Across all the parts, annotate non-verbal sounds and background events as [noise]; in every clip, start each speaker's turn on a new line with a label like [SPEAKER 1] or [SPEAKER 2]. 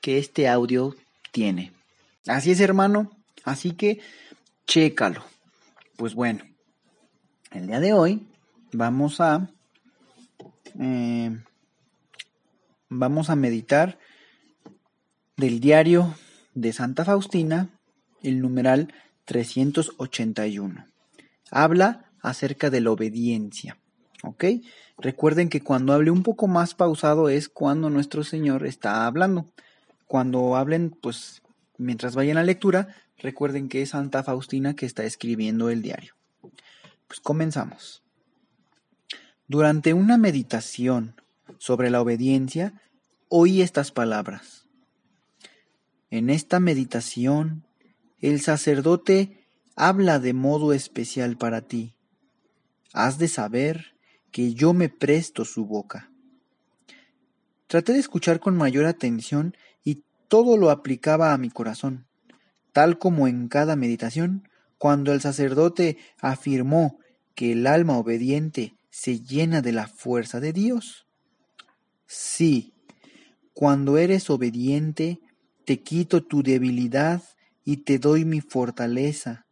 [SPEAKER 1] que este audio tiene. Así es, hermano. Así que chécalo. Pues bueno, el día de hoy vamos a eh, vamos a meditar del diario de Santa Faustina, el numeral 381. Habla acerca de la obediencia. ¿Ok? Recuerden que cuando hable un poco más pausado es cuando nuestro Señor está hablando cuando hablen, pues mientras vayan a lectura, recuerden que es Santa Faustina que está escribiendo el diario. Pues comenzamos. Durante una meditación sobre la obediencia, oí estas palabras. En esta meditación, el sacerdote habla de modo especial para ti. Has de saber que yo me presto su boca. Traté de escuchar con mayor atención todo lo aplicaba a mi corazón, tal como en cada meditación, cuando el sacerdote afirmó que el alma obediente se llena de la fuerza de Dios. Sí, cuando eres obediente, te quito tu debilidad y te doy mi fortaleza.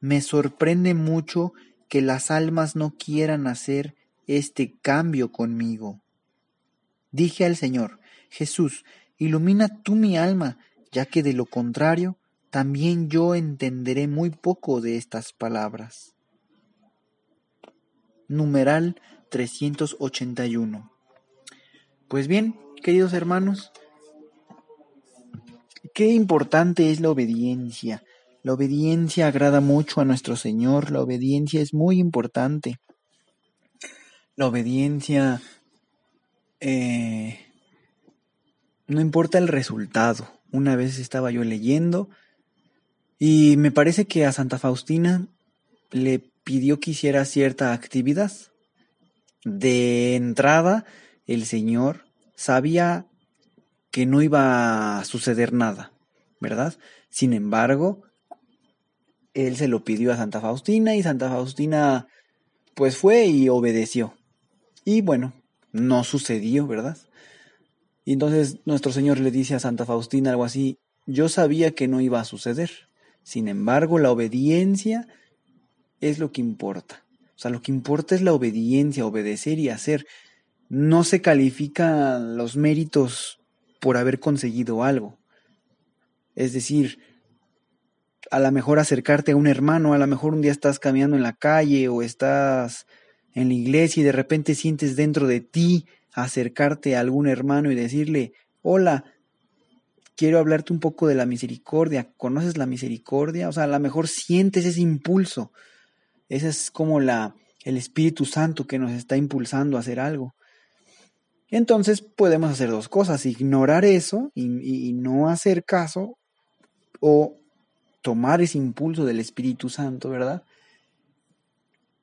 [SPEAKER 1] Me sorprende mucho que las almas no quieran hacer este cambio conmigo. Dije al Señor, Jesús, Ilumina tú mi alma, ya que de lo contrario, también yo entenderé muy poco de estas palabras. Numeral 381. Pues bien, queridos hermanos, qué importante es la obediencia. La obediencia agrada mucho a nuestro Señor, la obediencia es muy importante. La obediencia eh, no importa el resultado. Una vez estaba yo leyendo y me parece que a Santa Faustina le pidió que hiciera cierta actividad. De entrada, el Señor sabía que no iba a suceder nada, ¿verdad? Sin embargo, él se lo pidió a Santa Faustina y Santa Faustina pues fue y obedeció. Y bueno, no sucedió, ¿verdad? Y entonces nuestro Señor le dice a Santa Faustina algo así, yo sabía que no iba a suceder. Sin embargo, la obediencia es lo que importa. O sea, lo que importa es la obediencia, obedecer y hacer. No se califican los méritos por haber conseguido algo. Es decir, a lo mejor acercarte a un hermano, a lo mejor un día estás caminando en la calle o estás en la iglesia y de repente sientes dentro de ti acercarte a algún hermano y decirle, hola, quiero hablarte un poco de la misericordia, ¿conoces la misericordia? O sea, a lo mejor sientes ese impulso. Ese es como la, el Espíritu Santo que nos está impulsando a hacer algo. Entonces podemos hacer dos cosas, ignorar eso y, y no hacer caso o tomar ese impulso del Espíritu Santo, ¿verdad?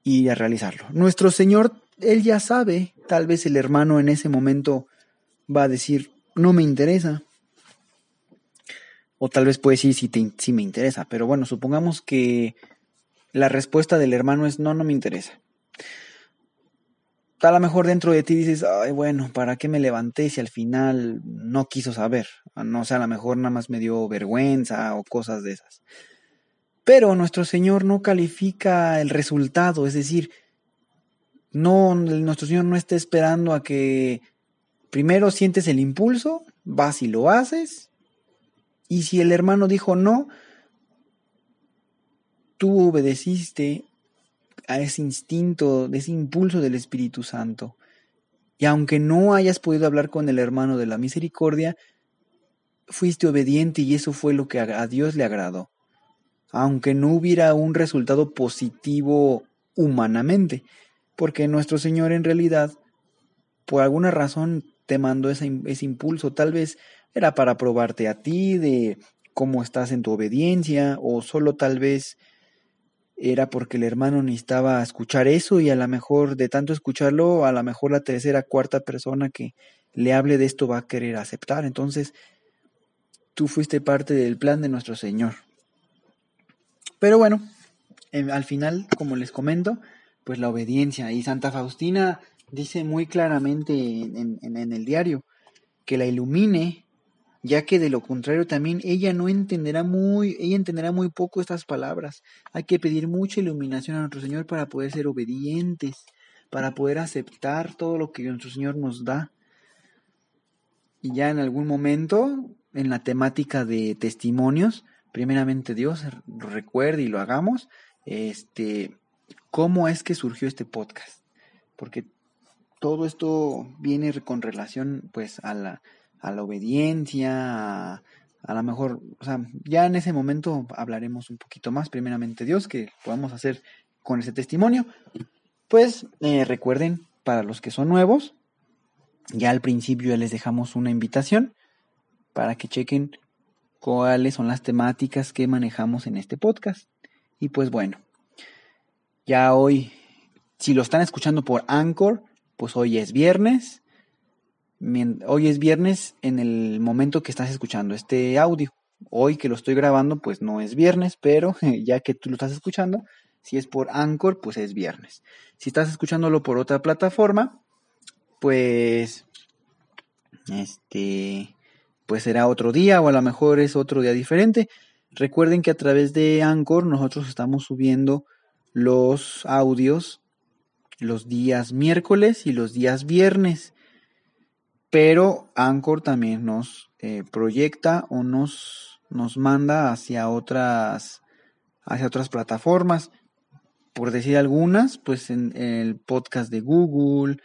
[SPEAKER 1] Y a realizarlo. Nuestro Señor él ya sabe, tal vez el hermano en ese momento va a decir, no me interesa. O tal vez puede decir, sí, me interesa. Pero bueno, supongamos que la respuesta del hermano es, no, no me interesa. A lo mejor dentro de ti dices, ay, bueno, ¿para qué me levanté si al final no quiso saber? No sé, a lo mejor nada más me dio vergüenza o cosas de esas. Pero nuestro Señor no califica el resultado, es decir, no, nuestro Señor no está esperando a que primero sientes el impulso vas y lo haces. Y si el hermano dijo no, tú obedeciste a ese instinto, ese impulso del Espíritu Santo. Y aunque no hayas podido hablar con el hermano de la misericordia, fuiste obediente y eso fue lo que a Dios le agradó. Aunque no hubiera un resultado positivo humanamente, porque nuestro Señor en realidad, por alguna razón, te mandó ese, ese impulso. Tal vez era para probarte a ti de cómo estás en tu obediencia, o solo tal vez era porque el hermano necesitaba escuchar eso y a lo mejor de tanto escucharlo, a lo mejor la tercera, cuarta persona que le hable de esto va a querer aceptar. Entonces, tú fuiste parte del plan de nuestro Señor. Pero bueno, al final, como les comento, pues la obediencia. Y Santa Faustina dice muy claramente en, en el diario que la ilumine ya que de lo contrario también ella no entenderá muy, ella entenderá muy poco estas palabras. Hay que pedir mucha iluminación a nuestro Señor para poder ser obedientes, para poder aceptar todo lo que nuestro Señor nos da. Y ya en algún momento, en la temática de testimonios, primeramente Dios recuerde y lo hagamos, este, cómo es que surgió este podcast. Porque todo esto viene con relación pues a la a la obediencia, a, lo mejor, o sea, ya en ese momento hablaremos un poquito más, primeramente Dios, que podamos hacer con ese testimonio. Pues eh, recuerden, para los que son nuevos, ya al principio ya les dejamos una invitación para que chequen cuáles son las temáticas que manejamos en este podcast. Y pues bueno, ya hoy, si lo están escuchando por Anchor, pues hoy es viernes hoy es viernes en el momento que estás escuchando este audio. Hoy que lo estoy grabando, pues no es viernes, pero [laughs] ya que tú lo estás escuchando, si es por Anchor, pues es viernes. Si estás escuchándolo por otra plataforma, pues este pues será otro día o a lo mejor es otro día diferente. Recuerden que a través de Anchor nosotros estamos subiendo los audios los días miércoles y los días viernes pero Anchor también nos eh, proyecta o nos, nos manda hacia otras, hacia otras plataformas. Por decir algunas, pues en, el podcast de Google,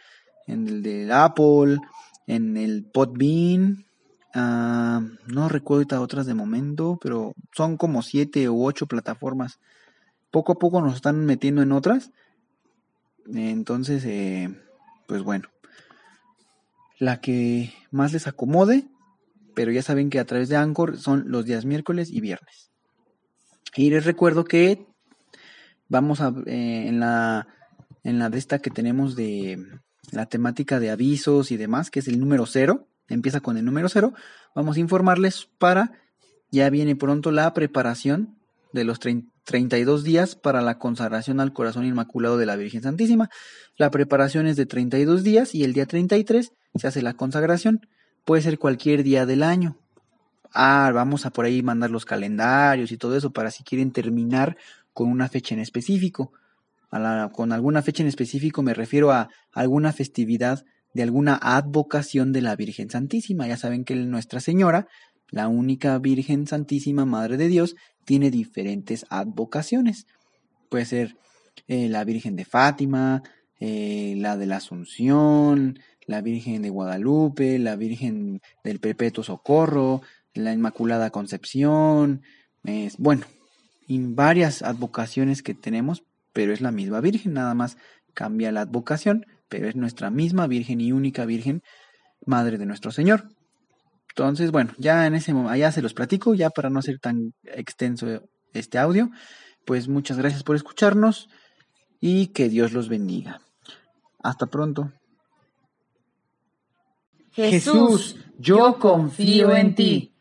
[SPEAKER 1] en el de Apple, en el Podbean, ah, no recuerdo otras de momento, pero son como siete u ocho plataformas. Poco a poco nos están metiendo en otras. Entonces, eh, pues bueno la que más les acomode, pero ya saben que a través de Anchor son los días miércoles y viernes. Y les recuerdo que vamos a eh, en la en la de esta que tenemos de la temática de avisos y demás, que es el número cero, empieza con el número cero, vamos a informarles para, ya viene pronto la preparación de los 32 días para la consagración al corazón inmaculado de la Virgen Santísima. La preparación es de 32 días y el día 33 se hace la consagración. Puede ser cualquier día del año. Ah, vamos a por ahí mandar los calendarios y todo eso para si quieren terminar con una fecha en específico. con alguna fecha en específico me refiero a alguna festividad de alguna advocación de la Virgen Santísima. Ya saben que Nuestra Señora, la única Virgen Santísima, Madre de Dios, tiene diferentes advocaciones. Puede ser eh, la Virgen de Fátima, eh, la de la Asunción, la Virgen de Guadalupe, la Virgen del Perpetuo Socorro, la Inmaculada Concepción, es, bueno, y varias advocaciones que tenemos, pero es la misma Virgen, nada más cambia la advocación, pero es nuestra misma Virgen y única Virgen, Madre de nuestro Señor. Entonces, bueno, ya en ese momento, allá se los platico, ya para no ser tan extenso este audio, pues muchas gracias por escucharnos y que Dios los bendiga. Hasta pronto.
[SPEAKER 2] Jesús, yo confío en ti.